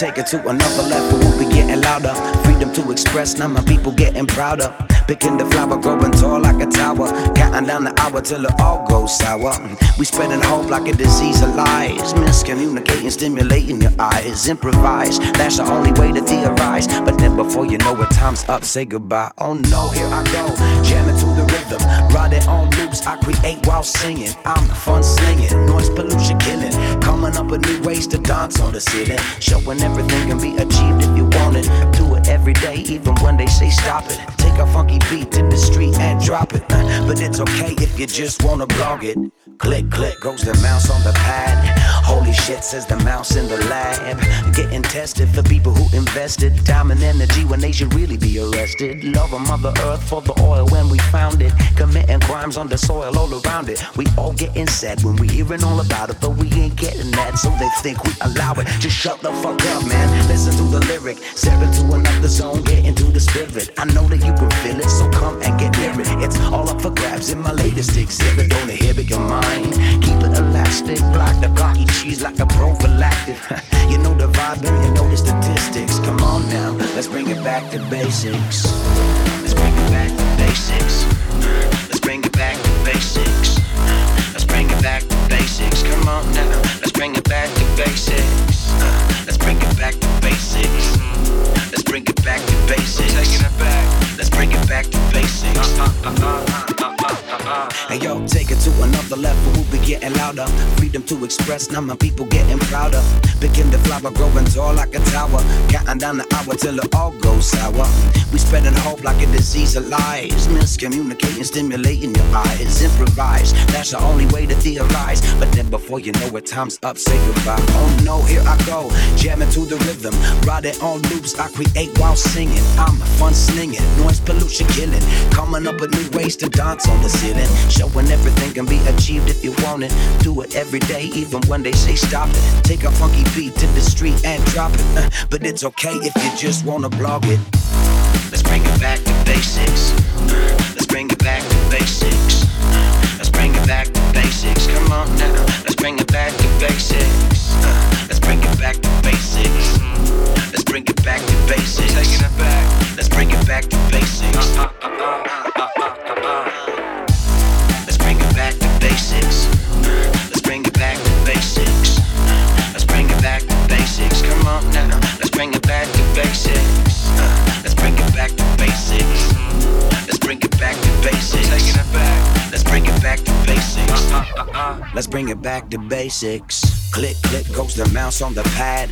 take it to another level. We'll be getting louder. Freedom to express, now my people getting prouder. Picking the flower, growing tall like a tower. Counting down the hour till it all goes sour. We spreading hope like a disease of lies. Miscommunicating, stimulating your eyes. Improvise, that's the only way to theorize. But then before you know it, time's up, say goodbye. Oh no, here I go. Jamming to the rhythm. Riding on loops, I create while singing. I'm fun slinging, noise pollution killing. Coming up with new ways to dance on the ceiling. Showing everything can be achieved want it. Do it every day, even when they say stop it. Take a funky beat to the street and drop it. Uh, but it's okay if you just wanna blog it. Click, click goes the mouse on the pad. Holy shit, says the mouse in the lab. Getting tested for people who invested time and energy when they should really be arrested. Love of Mother Earth for the oil when we found it. Committing crimes on the soil all around it. We all getting sad when we hearing all about it, but we ain't getting that, so they think we allow it. Just shut the fuck up, man. Listen to the lyric. Step into another zone, get into the spirit. I know that you can feel it, so come and get near it. It's all up for grabs in my latest exhibit. Don't inhibit your mind mind. Keep it elastic, block the cocky cheese like a prophylactic. you know the vibe and you know the statistics. Come on now, let's bring it back to basics. Let's bring it back to basics. Let's bring it back to basics. Let's bring it back to basics. Come on now, let's bring it back to basics. Let's bring it back to basics. Bring it back to basics. Taking it back. Let's bring it back to basics. Uh, uh, uh, hey yo, take it to another level, we'll be getting louder. Freedom to express, now my people getting prouder. Picking the flower, growing tall like a tower. Counting down the hour till it all goes sour. We spreading hope like a disease of lies. Miscommunicating, stimulating your eyes. Improvise, that's the only way to theorize. But then before you know it, time's up, say goodbye. Oh no, here I go, jamming to the rhythm. Riding on loops, I create while singing. I'm fun slinging, noise pollution killing. Coming up with new ways to dance on the ceiling. Showing everything can be achieved if you want it. Do it every day, even when they say stop it. Take a funky beat to the street and drop it. Uh, but it's okay if you just wanna blog it. Let's bring it back to basics. Let's bring it back to basics. Let's bring it back to basics. Come on now. Let's bring it back to basics. Let's bring it back to basics. Let's bring it back basics. Taking it back. Let's bring it back to basics. Uh, uh, uh, uh, uh, uh. Let's bring it back to basics. Let's bring it back to basics. Let's bring it back to basics. Come on now. Let's bring it back to basics. Let's bring it back to basics. Let's bring it back to basics. Taking it back. Let's bring it back to basics. Let's bring it back to basics. Click, click goes the mouse on the pad.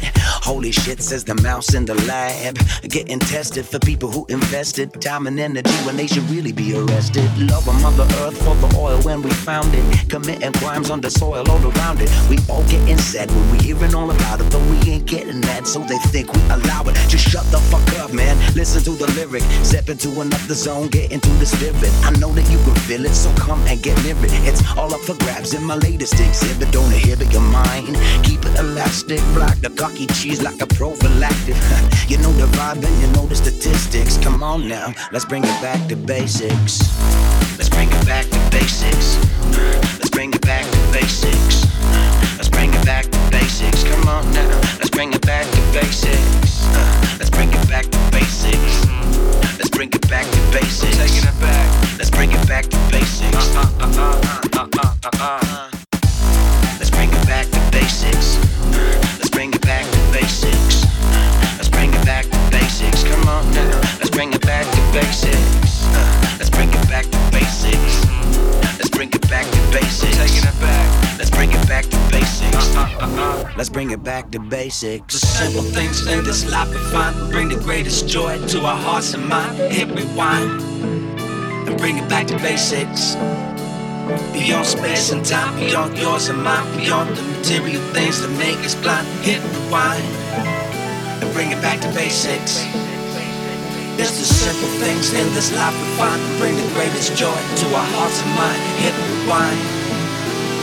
Holy shit, says the mouse in the lab. Getting tested for people who invested time and energy when they should really be arrested. Love of Mother Earth for the oil when we found it. Committing crimes on the soil all around it. We all getting sad when we hearing all about it, but we ain't getting that, so they think we allow it. Just shut the fuck up, man. Listen to the lyric. Step into another zone, get into the spirit. I know that you can feel it, so come and get near it. It's all up for grabs in my latest exhibit. Don't inhibit your mind. Keep it elastic, block the cocky cheese like a prophylactic. you know the vibe and you know the statistics. Come on now, let's bring it back to basics. Let's bring it back to basics. Let's bring it back to basics. Let's bring it back to basics. Come on now, let's bring it back to basics. Let's bring it back to basics. Let's bring it back to basics. Taking it back. Let's bring it back to basics. Uh, uh, uh, uh, uh, uh, uh, uh. Uh-huh. Let's bring it back to basics. The simple things in this life we find bring the greatest joy to our hearts and mind. Hit rewind and bring it back to basics. Beyond space and time, beyond yours and mine, beyond the material things that make us blind. Hit rewind and bring it back to basics. It's the simple things in this life we find that bring the greatest joy to our hearts and mind. Hit rewind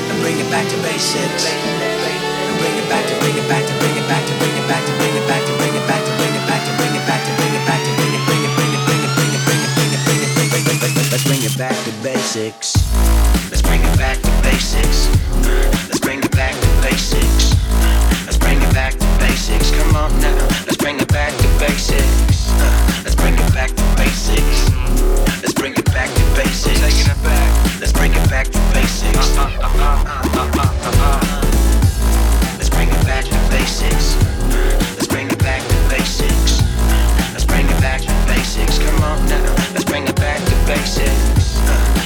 and bring it back to basics. Let's bring it back to basics. Let's bring it back to basics. Let's bring it back to basics. Let's bring it back to basics. Come on now, let's bring it back to basics.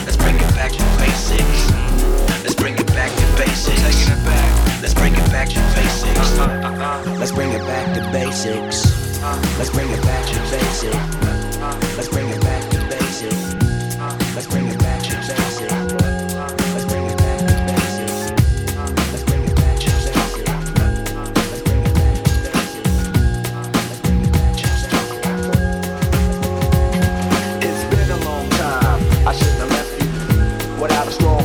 Let's bring it back to basics. Let's bring it back to basics. Let's bring it back to basics. Let's bring it back to basics. Let's bring it back to basics. without a straw.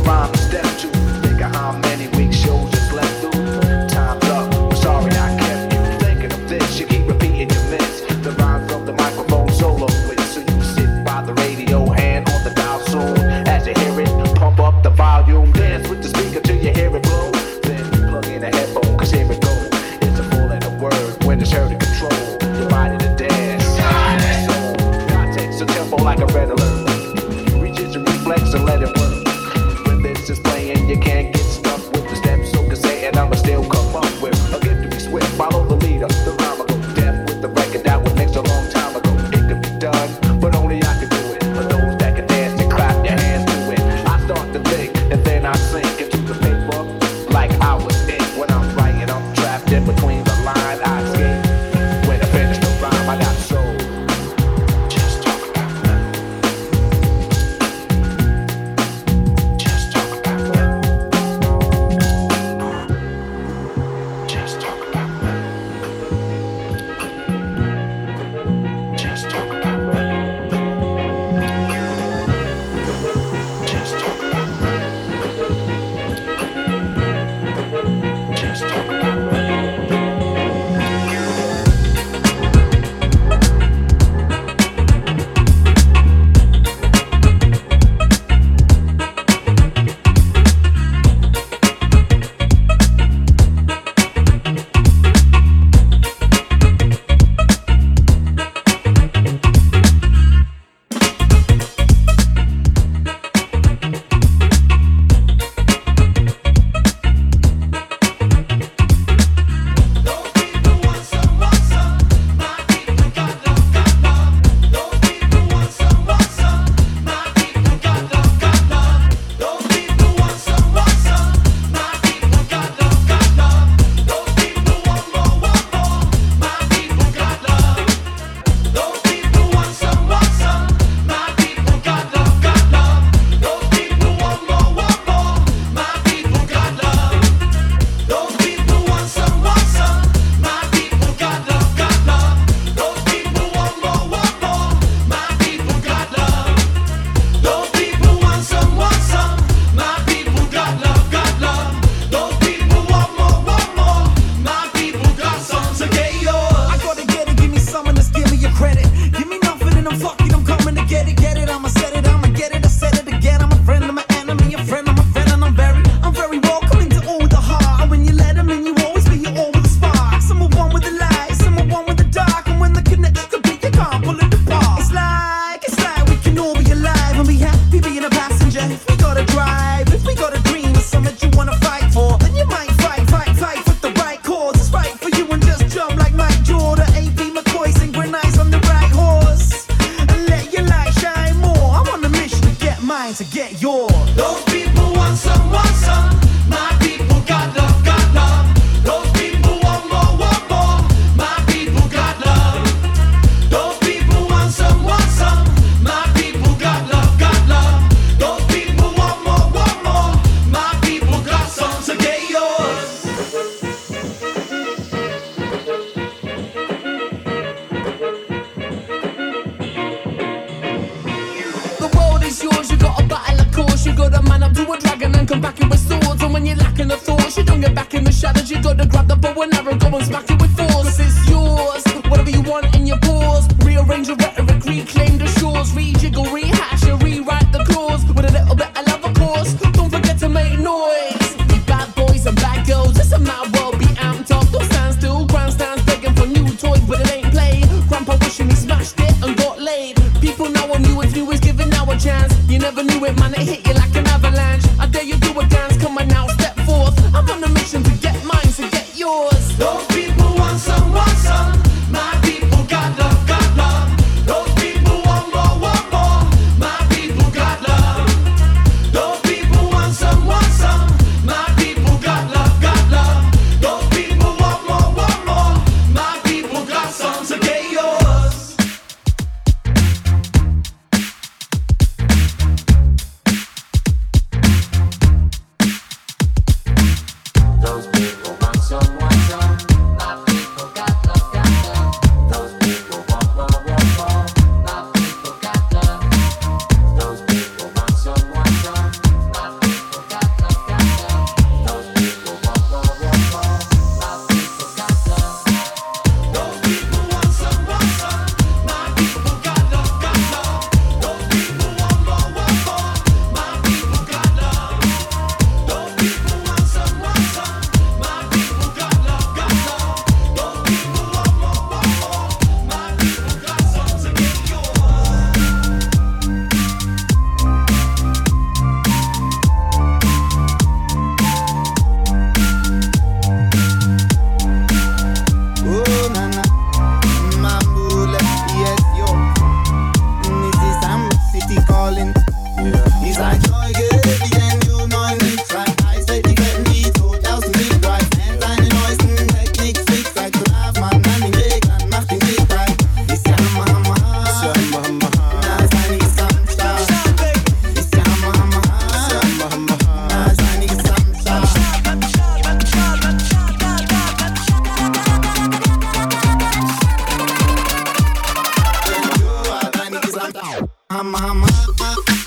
Hammer,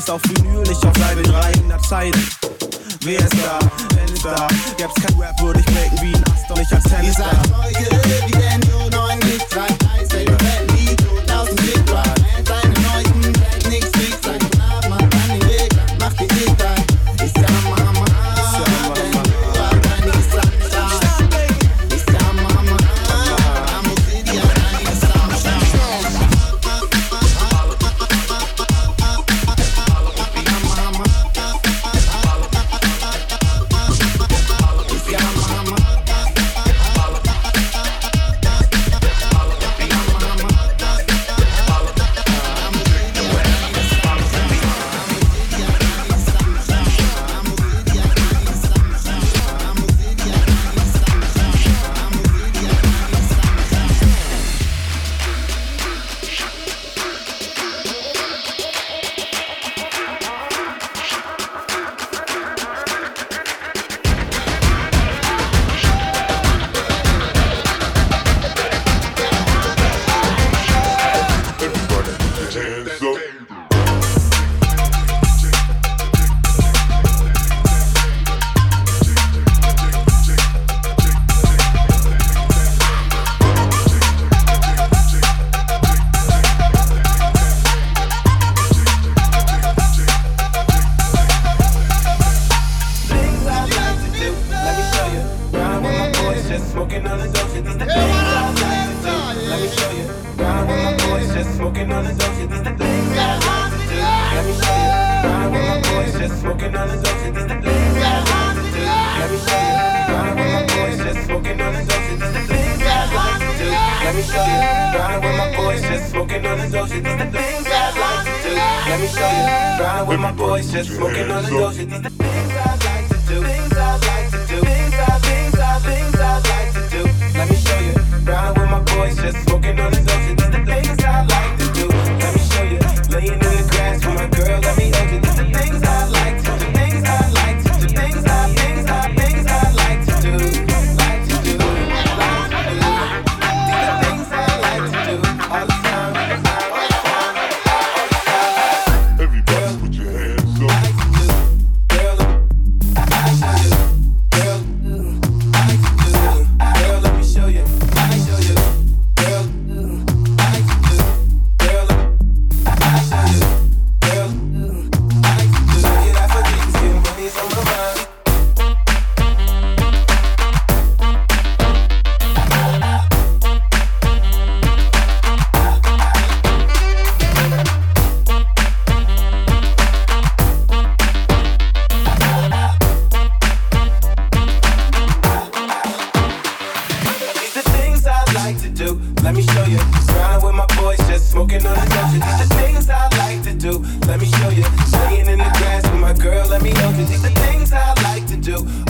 Scheiß auf Vinyl, ich auf Leib in reiner Zeit. Wer ist da? Wenn ist da? Gäb's kein Rap, würde ich breaken wie ein Ast doch nicht als Tennis. Ihr seid Zeuge, wie Daniel 9 nicht rein.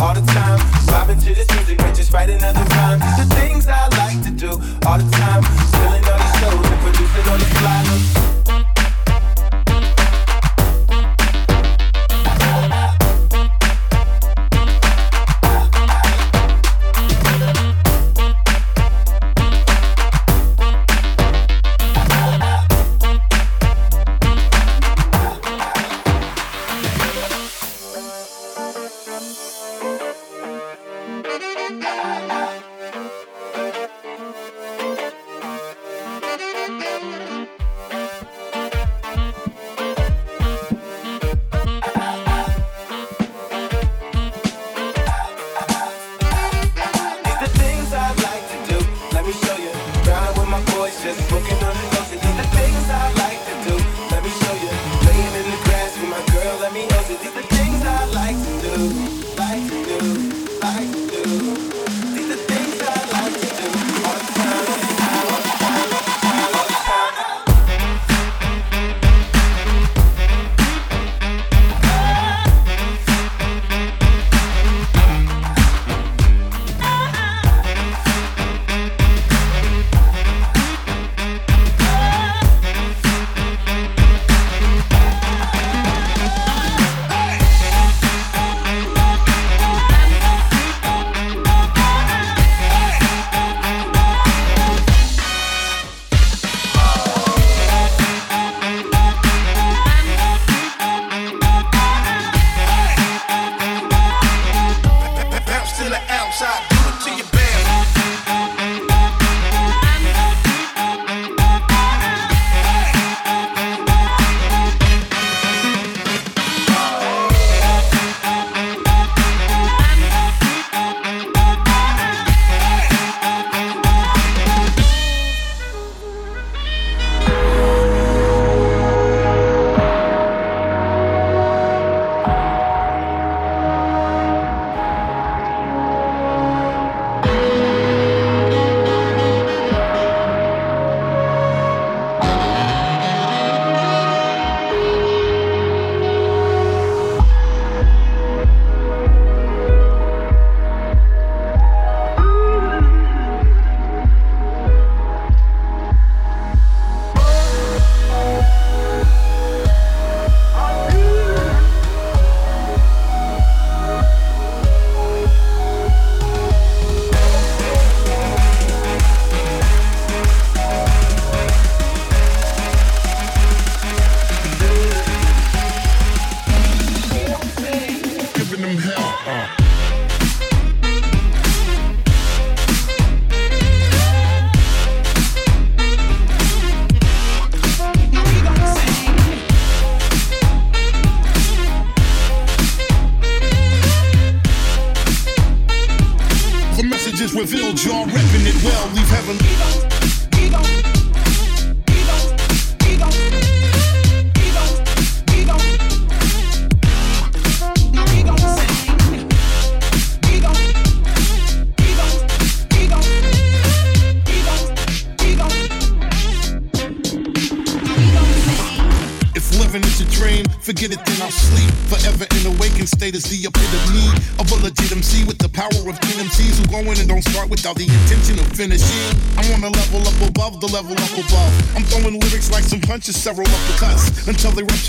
all the time. Bobbing to this music, might just write another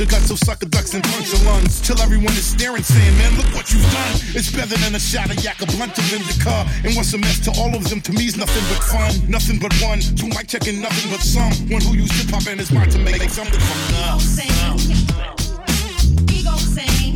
your guts, so sucker ducks and punch your lungs. Till everyone is staring, saying, man, look what you've done. It's better than a shot of yak, a blunt of in your car. And what's a mess to all of them, to me's nothing but fun. Nothing but one, two mic checking, nothing but some. One who used hip hop and is mind to make something from love. Ego sane.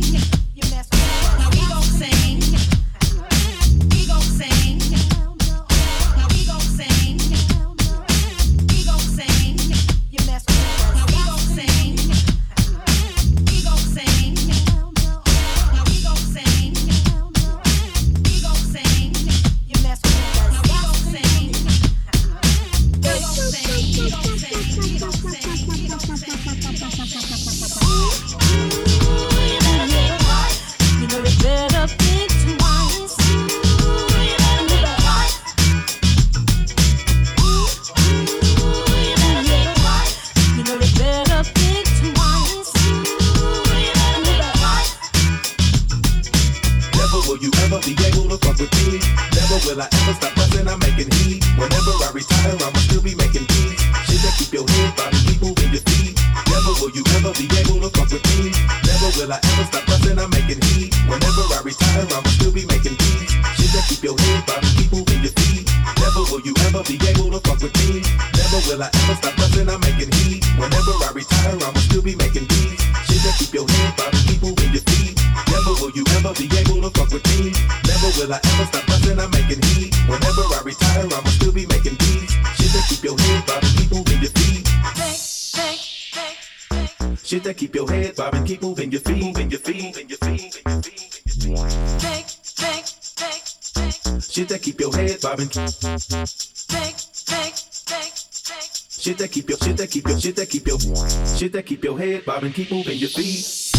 your head, bob and keep moving your feet.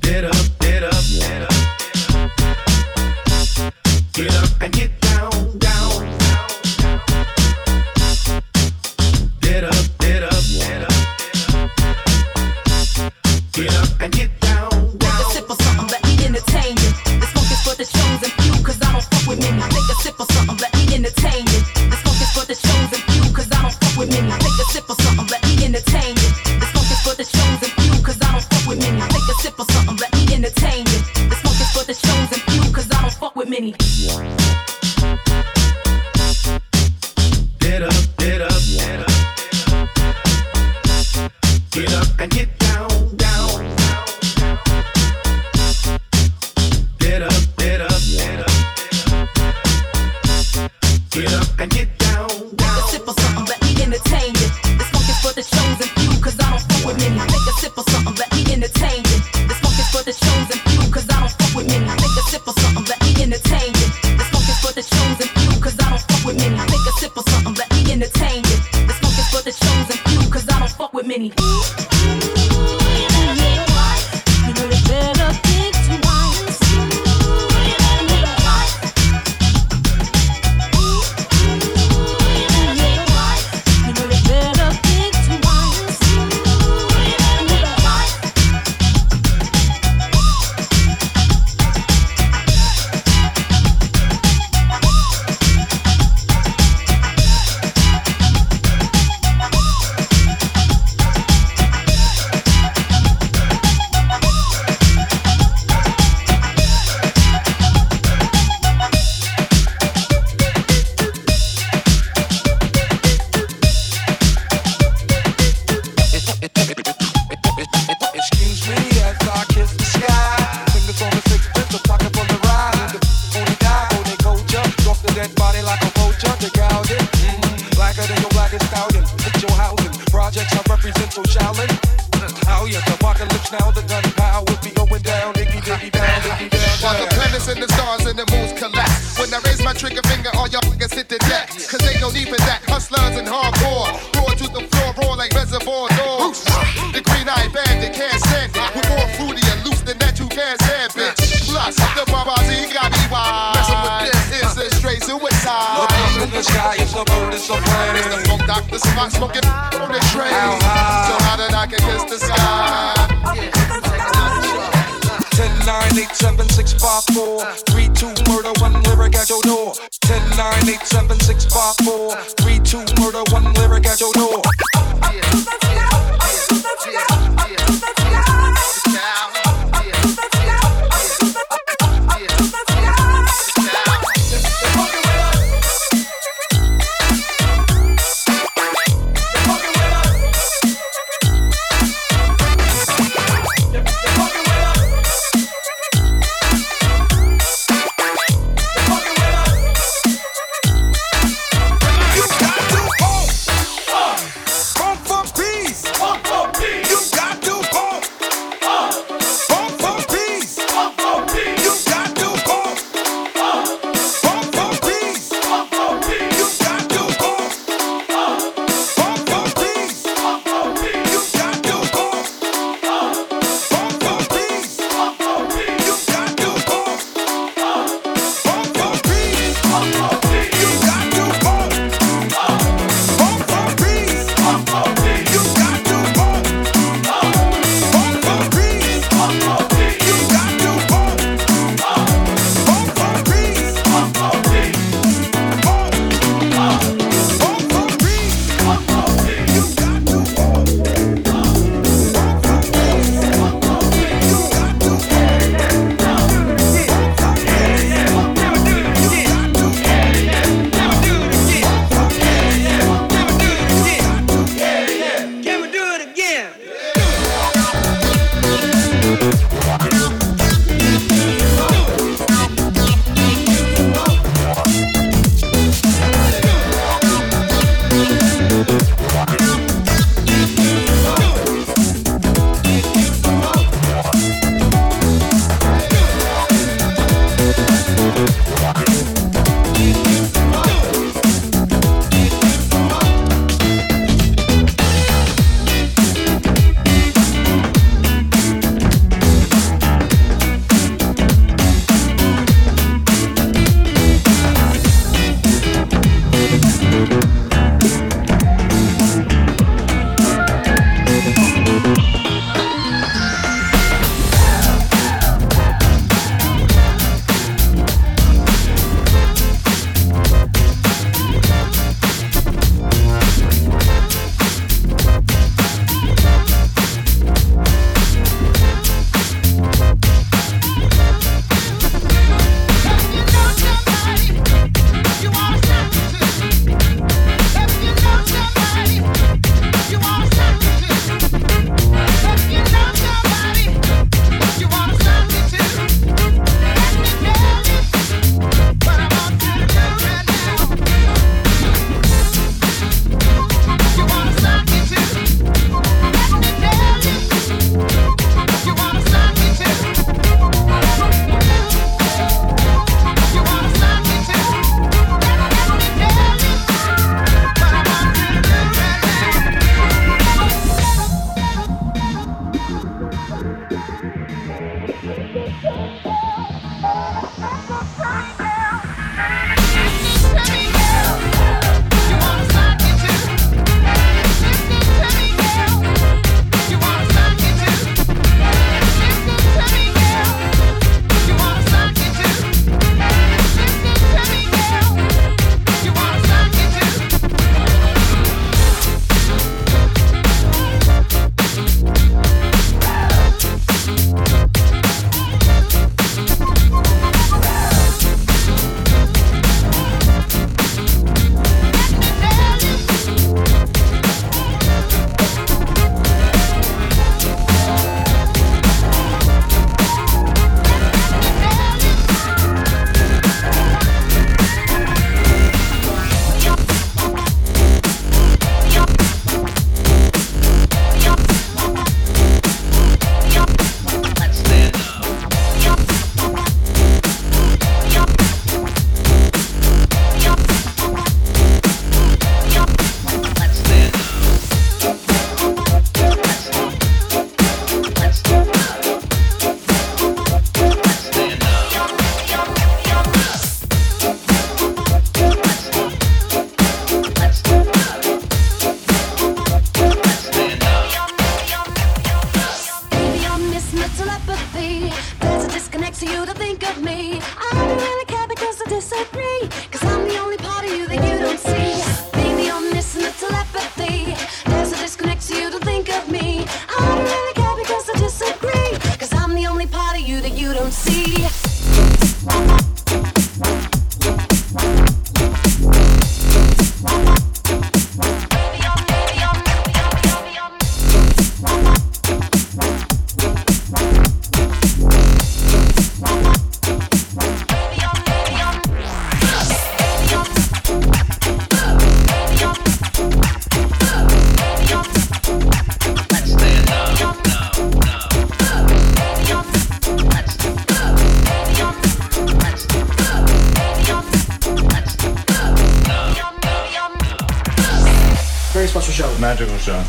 Get up.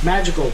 Magical.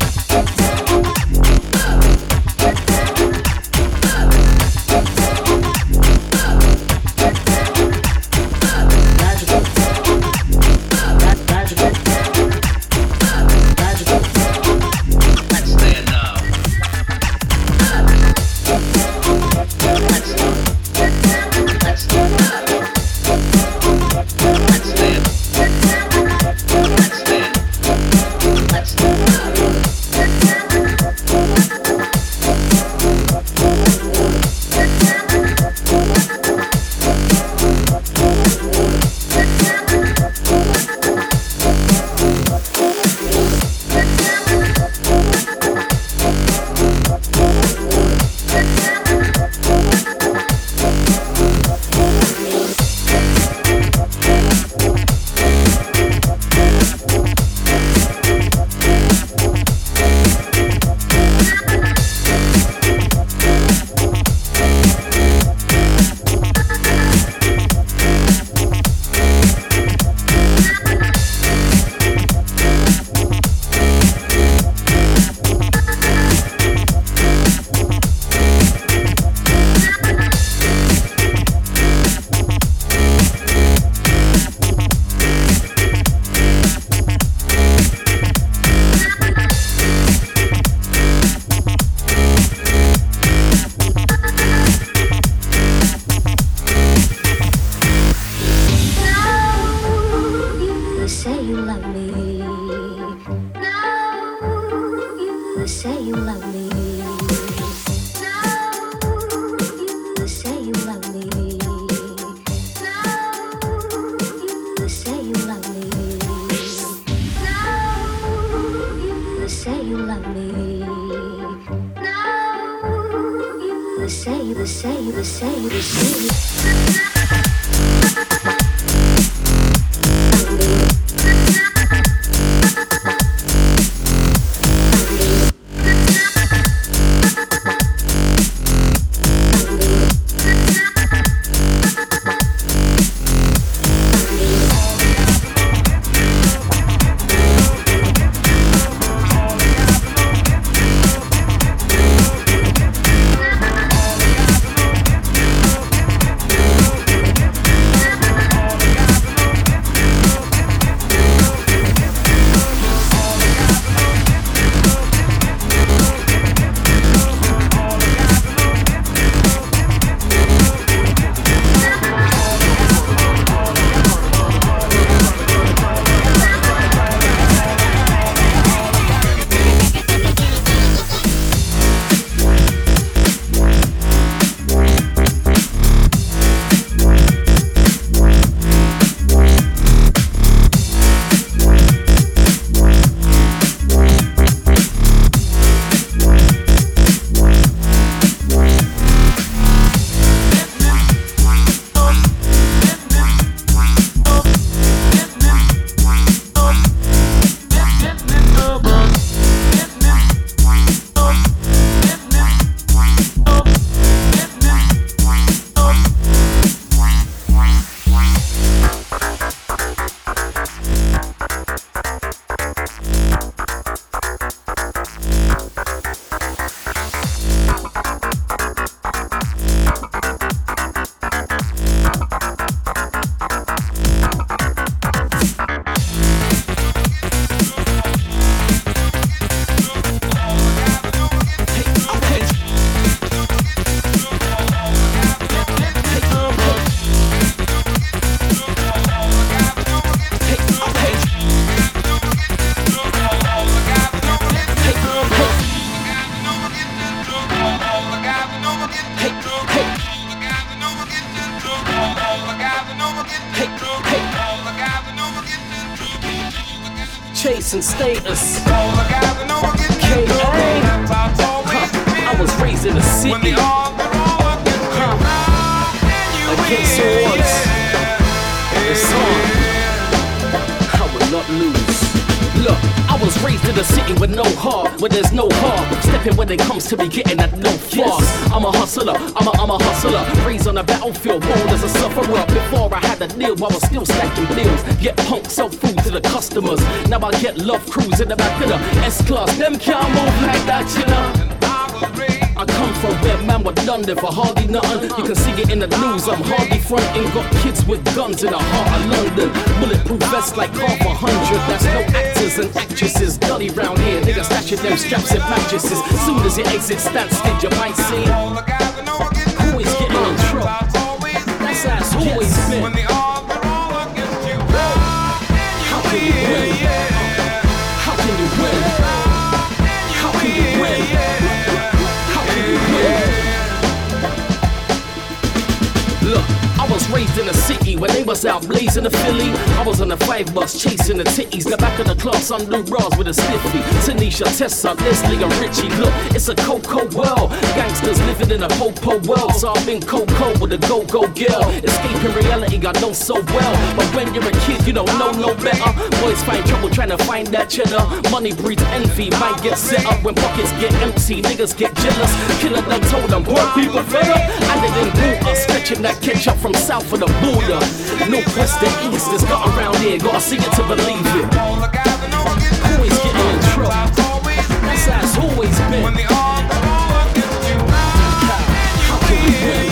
Battlefield, born as a sufferer. Before I had a deal, I was still stacking bills. Get punk, sell food to the customers. Now I get love crews in the back of the S class. Them can't move like that, you know. I come from where man were done there for hardly nothing. You can see it in the news. I'm hardly fronting. Got kids with guns in the heart of London. Bulletproof vests like half a hundred. That's no actors and actresses. Dully round here. Niggas stashing them straps and mattresses. Soon as you exit stand still, you might see. Always getting in trouble. It's always been. How was raised in a city where they was out blazing the Philly. I was on the five bus chasing the titties. The back of the class, I'm new bras with a stiffy. Tanisha, Tessa, Leslie, and Richie. Look, it's a cocoa world. Gangsters living in a popo world. So I've been cocoa with a go-go girl. Escaping reality, I know so well. But when you're a kid, you don't know no better. Boys find trouble trying to find that cheddar. Money breeds envy, might get set up when pockets get empty. Niggas get jealous. Killer done told them, poor people fed up. And they didn't boot us, stretching that ketchup from south of the border. Northwest to east, it's got around here. Gotta see it to believe it. Always getting in trouble. That's how it's always been. How can we win?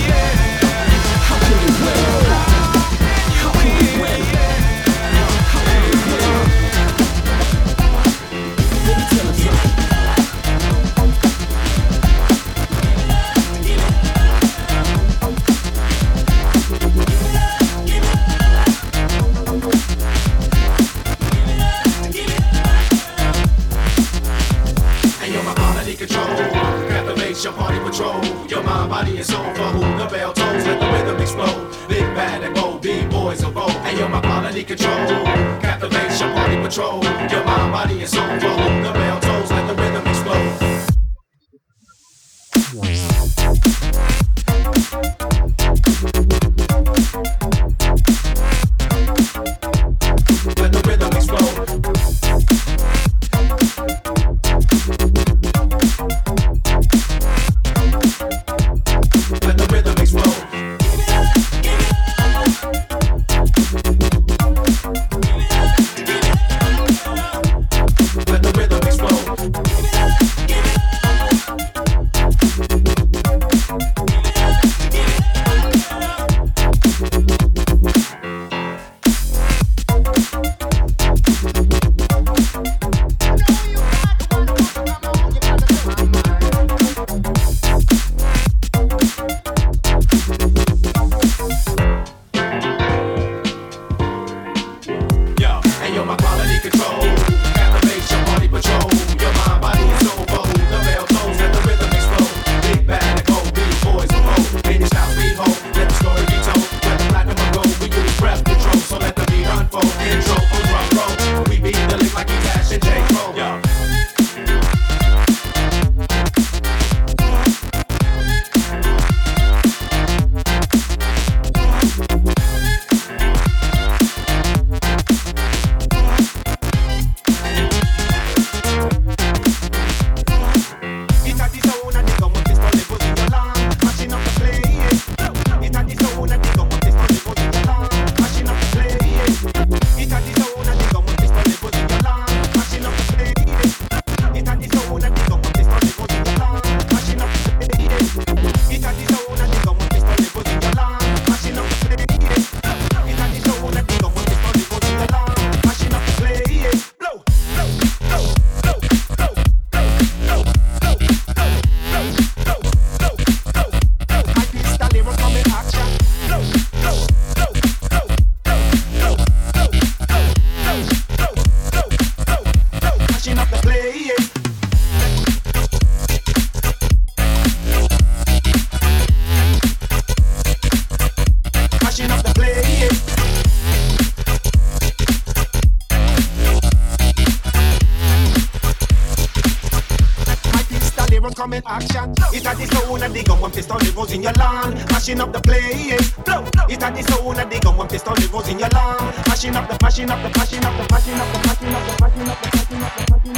In action. It a the sound of the gun when pistoleros in your land, mashing up the place. Blow. It a the sound of the gun when pistoleros in your land, mashing up the, mashing up the, mashing up the, mashing up the, mashing up the, mashing up the, mashing up the, mashing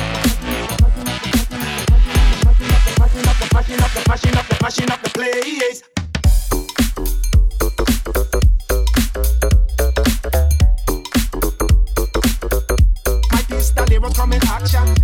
up the, mashing up the, mashing up the, mashing up the place. My pistoleros come in action.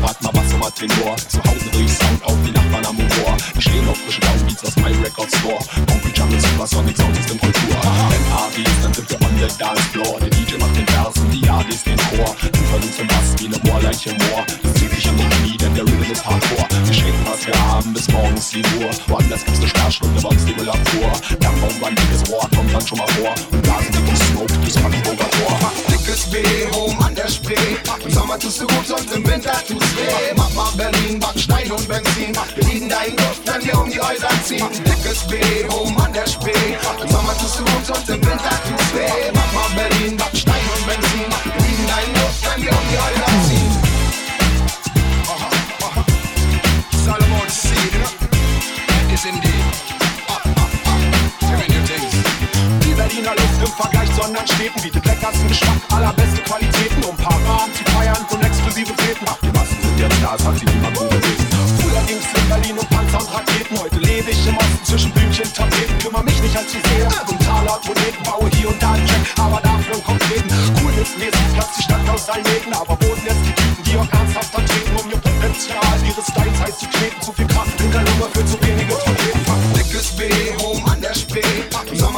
Fahrrad, mal Bass und mal Tenor. Zu Hause ich Sound auf, die Nachbarn am Humor. Die stehen auf frischen Downbeats aus My Record Store. Concrete Jungle, Supersonic, Sound in Kultur. Wenn Party ist, dann sind wir on the dance floor. Der DJ macht den Vers und die ADs den Chor. Du versuchst im Bass wie eine Moorleiche Moor. Das zieht sich an den der Rhythm ist Hardcore. Wir schenken, was wir haben, bis morgens 7 Uhr. Woanders gibt's eine Sperrstunde, bei uns die Müllabfuhr. Dampfaufwandiges Rohr kommt dann schon mal vor. Und blasen dicken Smoke durchs Brandenburger Tor. Dickes B, home an der Spree. Im Sommer tust du gut und im Winter tut's weh. Mach mal Berlin, Backstein und Benzin. Wir lieben deinen Duft, wenn wir um die Häuser ziehen. Dickes B, home an der Spree. Im Sommer tust du gut und im Winter tut's weh. Mach mal Berlin, Backstein anderen Städten bietet leckersten Geschmack, allerbeste Qualitäten, um Paraden zu feiern und exklusive. Ach, die Massen sind da, es hat sich niemand gut gewesen. Früher ging's in Berlin um Panzer und Raketen, heute lebe ich im Osten zwischen Blümchen, Tapeten. Kümmer mich nicht allzu sehr um Taler, Moneten, baue hier und da einen Check, aber dafür im Konkreten. Coolness-mäßig platzt die Stadt aus allen Nähten, aber boten jetzt die Typen, die auch ernsthaft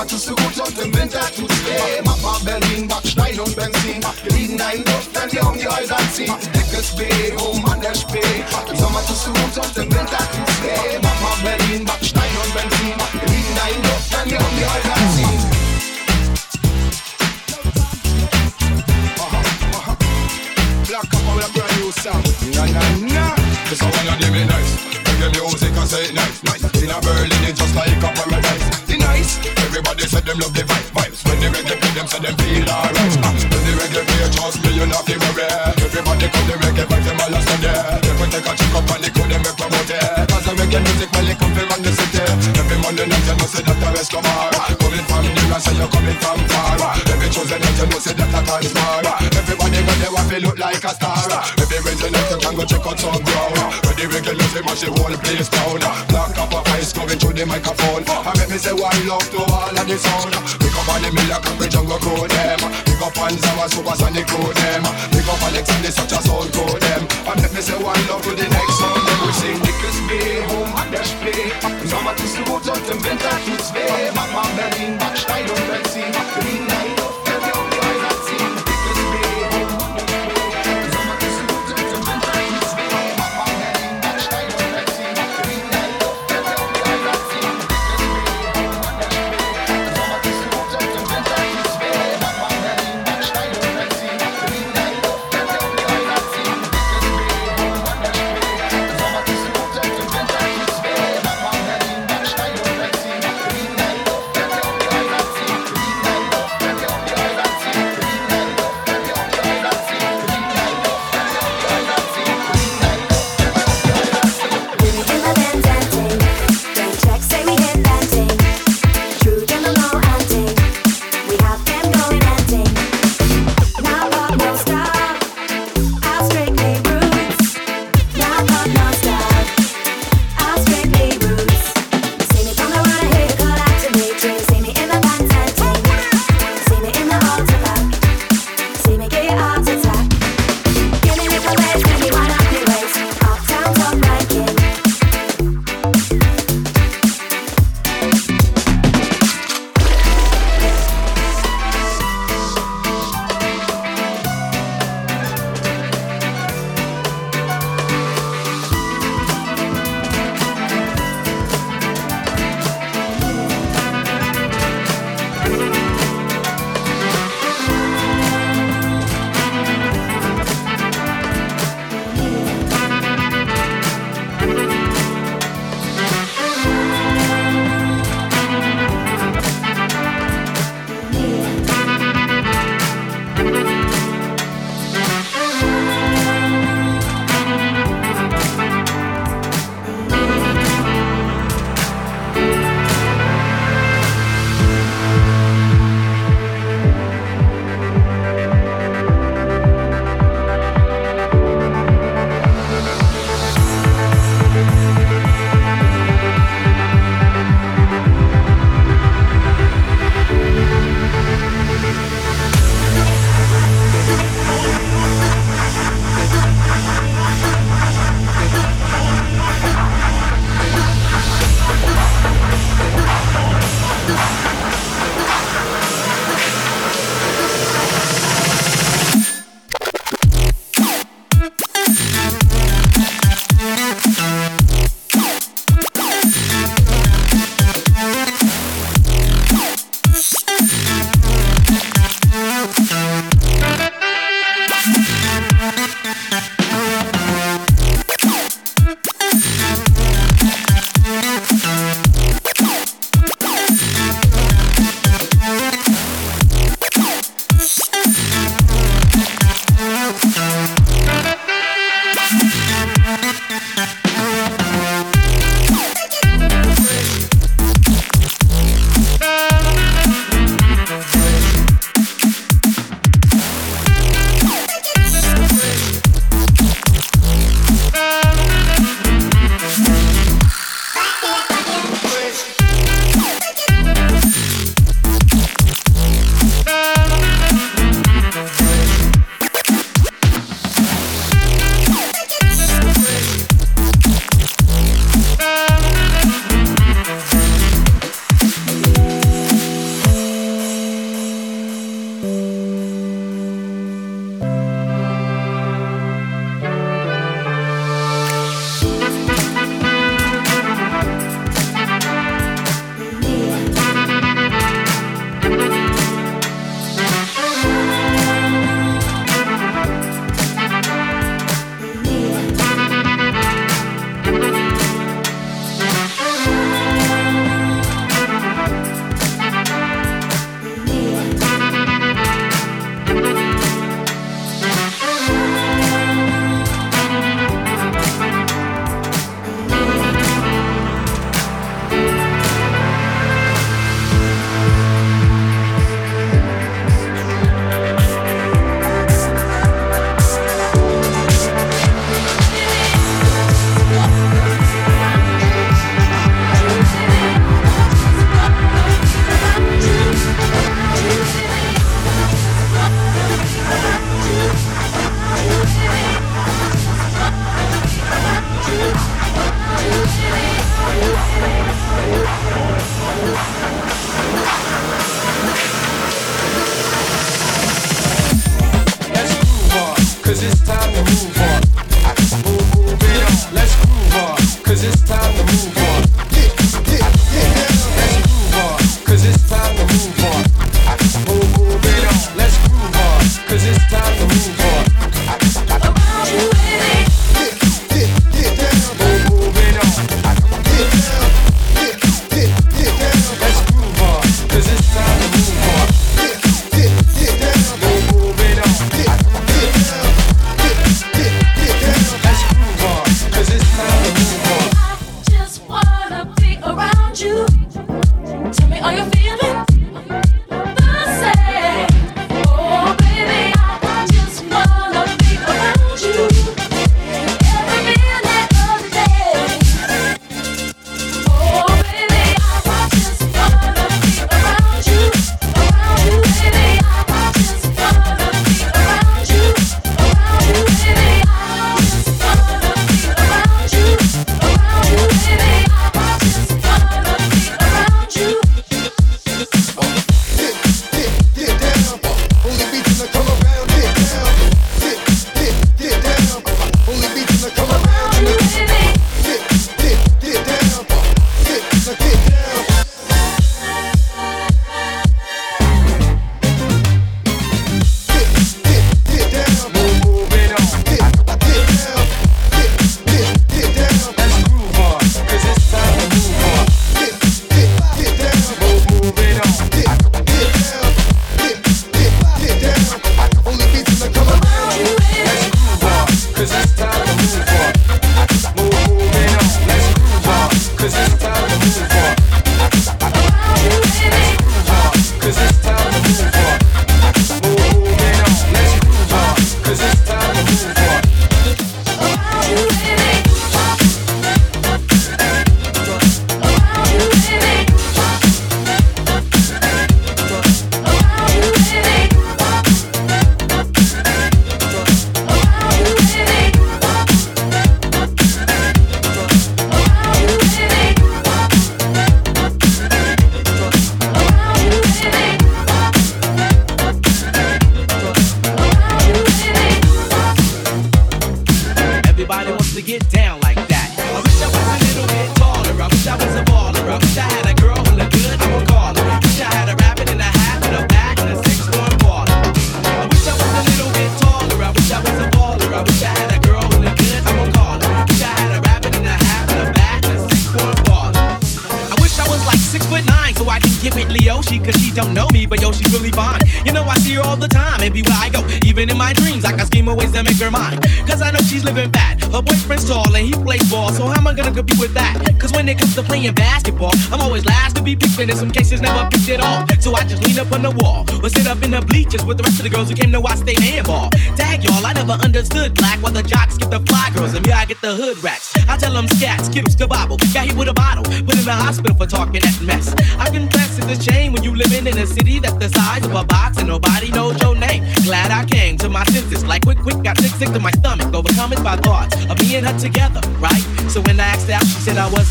Sommer tust du gut und im Winter tut's weh. Mach mal Berlin, Backstein und Benzin. Wir lieben deinen Duft, wenn wir um die Häuser ziehen. Dickes B, home an der Spree. Im Sommer tust du gut und im Winter tut's weh. Mach mal Berlin, Backstein und Benzin. Wir lieben deinen Duft, wenn wir um die Häuser ziehen. Na, na, nah. This one of them is nice. Reggae music I say it nice, nice. In a Berlin love the vibe, vibes. When the reggae play, them say them feel alright. Ah, when the reggae play, trust me, you not feel worry. Everybody come the reggae vibes, them all a there. They can take a check up and they could them make promote it. Cause the reggae music when they come from the city. Every Monday night you know say that the rest come on. Coming from the I say you coming from far. Every Tuesday night you know say that a time smart. Everybody go there want to look like a star. Every Wednesday night you can go check out some ground. When the reggae music mash the whole place down. Black up a ice coming through the microphone. I make me say one love to all of the sound. Pick up on the Miller and go crew them. Pick up on Zama Supersonic crew them. Pick up Alexander such a soul crew them. I make me say one love to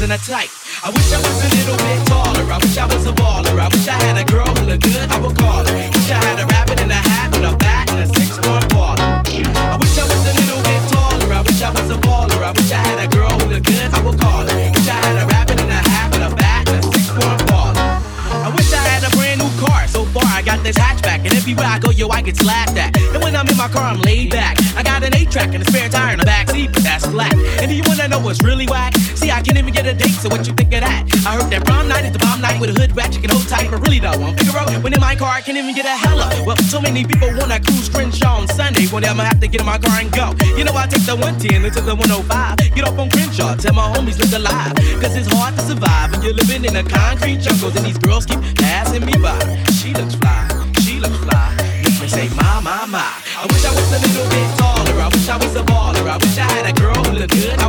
wasn't a type. I wish I was a little bit taller. I wish I was a baller. I wish I had a girl who looked good. I would call her. Wish I had a rabbit in a hat and a bat and a six-one baller. I wish I was a little bit taller. I wish I was a baller. I wish I had a girl who looked good. I would call her. Wish I had a rabbit in a hat and a bat and a six-one baller. I wish I had a brand new car. So far, I got this hatchback, and everywhere I go, yo, I get slapped at. And when I'm in my car, I'm laid back. I got an eight-track and a spare tire in the back seat, but that's flat. And do you wanna know what's really whack? I can't even get a date, so what you think of that? I heard that prom night is the bomb night with a hood rat, you can hold tight, but really though, I'm Figaro. When in my car, I can't even get a hella. Well, so many people wanna cruise Crenshaw on Sunday, well, I'ma have to get in my car and go. You know, I take the 110 into the 105, get up on Crenshaw, tell my homies live alive. cause it's hard to survive when you're living in a concrete jungle. and these girls keep passing me by. She looks fly, she looks fly, make me say, my, my, my. I wish I was a little bit taller, I wish I was a baller, I wish I had a girl who looked good. I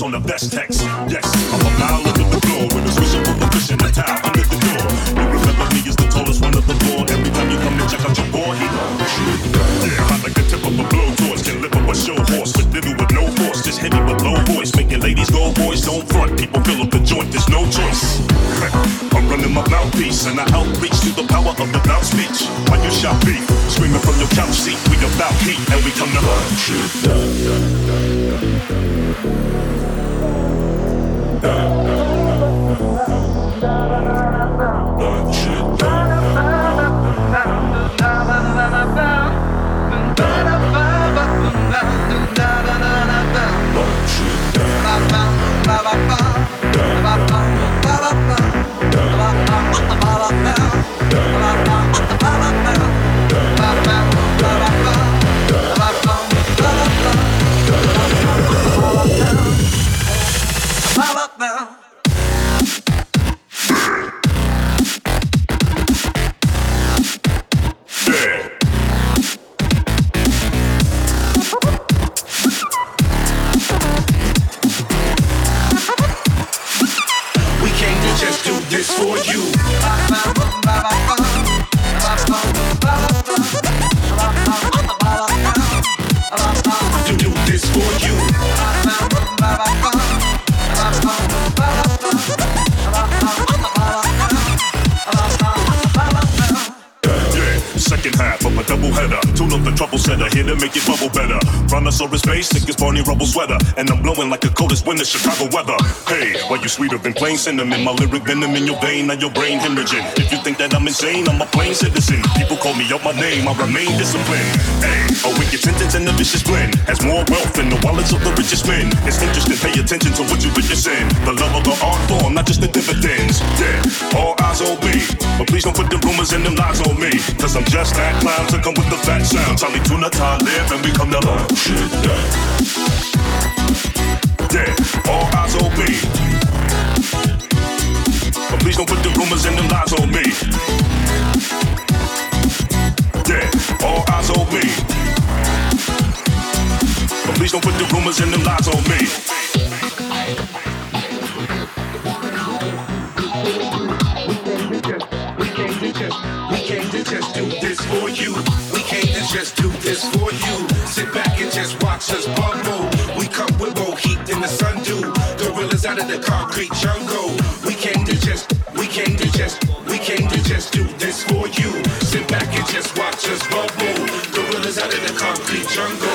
on the best text. Yes, I'm a biologist. my mouthpiece and I outreach to the power of the mouth speech. When you shout be, screaming from your couch seat, we about heat and we come to run shit down. Run shit And I'm blowing like the coldest winter Chicago weather. Hey, why you sweeter than plain cinnamon? My lyric venom in your vein, now your brain hemorrhaging. If you think that I'm insane, I'm a plain citizen. People call me out my name, I remain disciplined. Hey, a wicked sentence and a vicious blend. Has more wealth than the wallets of the richest men. It's interesting, pay attention to what you witnessing. The love of the art form, not just the dividends. Yeah, all eyes on me. But please don't put the rumors and them lies on me. Cause I'm just that clown to come with the fat sound. Chali 2na, Ty live, and we come to learn shit down. All eyes on me. But please don't put the rumors and them lies on me. Yeah, all eyes on me. But please don't put the rumors and them lies on me. We came to just, we came to just do this for you. We came to just do this for you. Sit back and just watch us bubble. The concrete jungle. We came to just, we came to just, we came to just do this for you. Sit back and just watch us bubble. Gorillas out of the concrete jungle.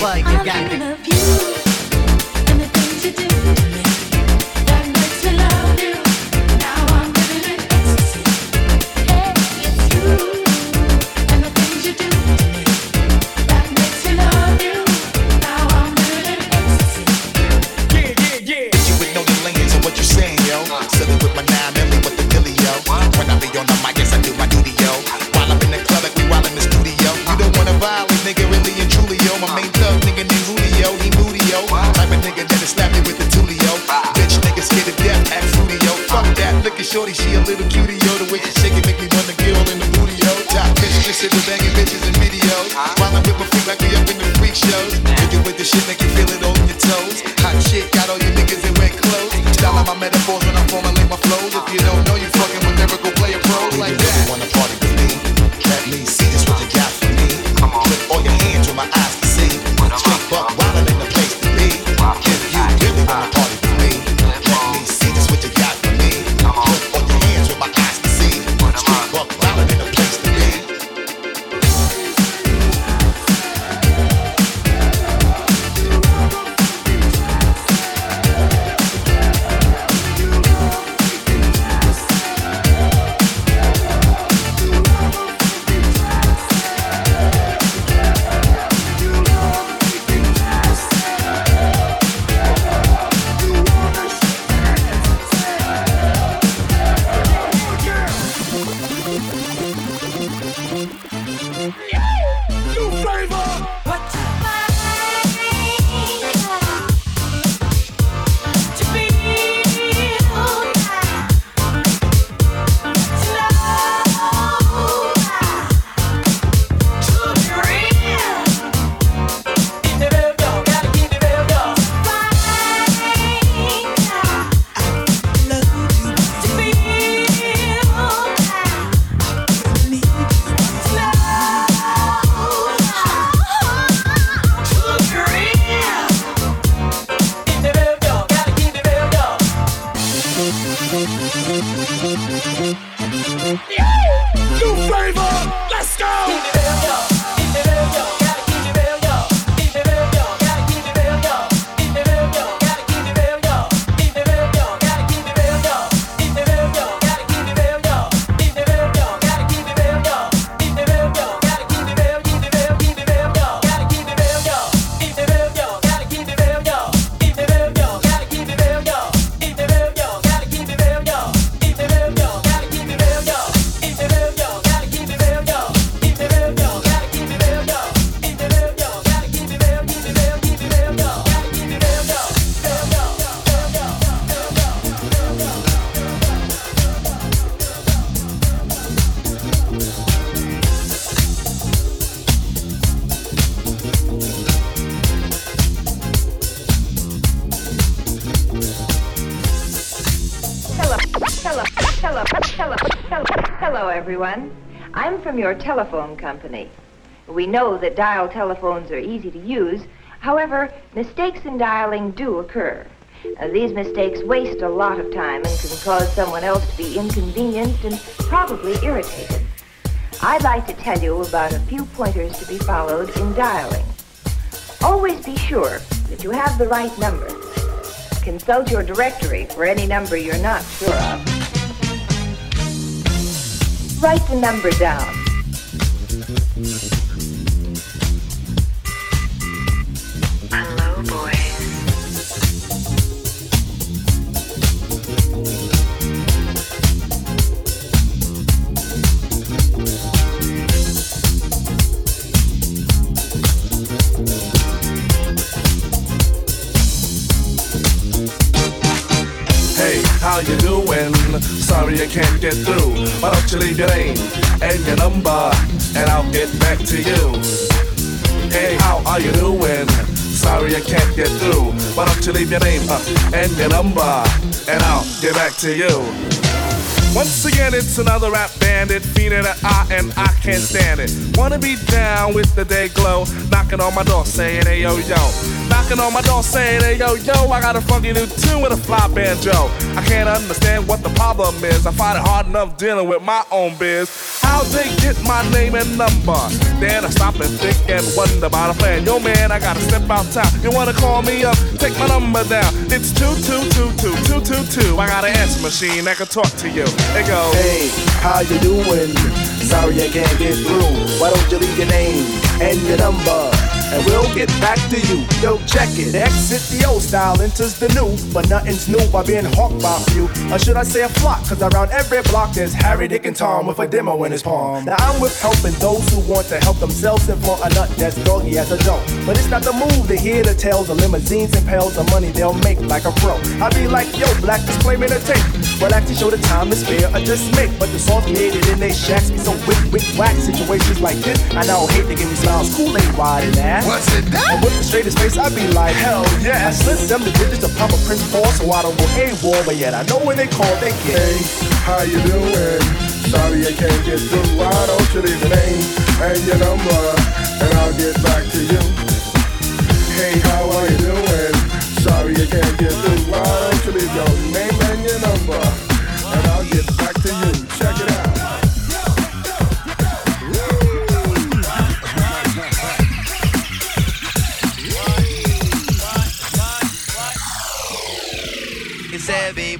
what you Got you. everyone. I'm from your telephone company. We know that dial telephones are easy to use. However, mistakes in dialing do occur. Uh, these mistakes waste a lot of time and can cause someone else to be inconvenienced and probably irritated. I'd like to tell you about a few pointers to be followed in dialing. Always be sure that you have the right number. Consult your directory for any number you're not sure of. Write the number down. I can't get through. Why don't you leave your name and your number, and I'll get back to you. Hey, how are you doing? Sorry I can't get through. Why don't you leave your name uh, and your number, and I'll get back to you. Once again, it's another rap bandit, feeding an eye, and I can't stand it. Wanna be down with the day glow, knocking on my door saying, hey yo yo. Knocking on my door saying, hey yo yo, I got a funky new tune with a fly banjo. I can't understand what the problem is. I find it hard enough dealing with my own biz. How they get my name and number? Then I stop and think and wonder about a plan. Yo man, I gotta step out town. You wanna call me up? Take my number down. It's two two two two two two two. I got an answer machine that can talk to you. It goes. Hey, how you doing? Sorry I can't get through. Why don't you leave your name and your number? And we'll get back to you. Yo, check it. Exit the old style, enters the new. But nothing's new by being hawked by a few. Or should I say a flock? Cause around every block there's Harry, Dick, and Tom with a demo in his palm. Now I'm with helping those who want to help themselves and for a nut that's doggy as a dope. But it's not the move to hear the tales of limousines and pails of money they'll make like a pro. I be like, yo, black display claiming the tape. Well, actually show the time is fair, or just make. But the songs created in they shacks be so wick, wick, whack. Situations like this, I now hate to give me smiles, Kool-Aid wide and ass. What's it that? And with the straightest face, I be like, hell yeah. I slip them the digits to pop a Prince Paul, so I don't go AWOL, but yet I know when they call, they get. Hey, how you doing? Sorry I can't get through. Why don't you leave your name and your number, and I'll get back to you. Hey, how are you doing? Sorry I can't get through. Why don't you leave your name and your number, and I'll get back to you.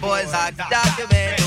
boys are document.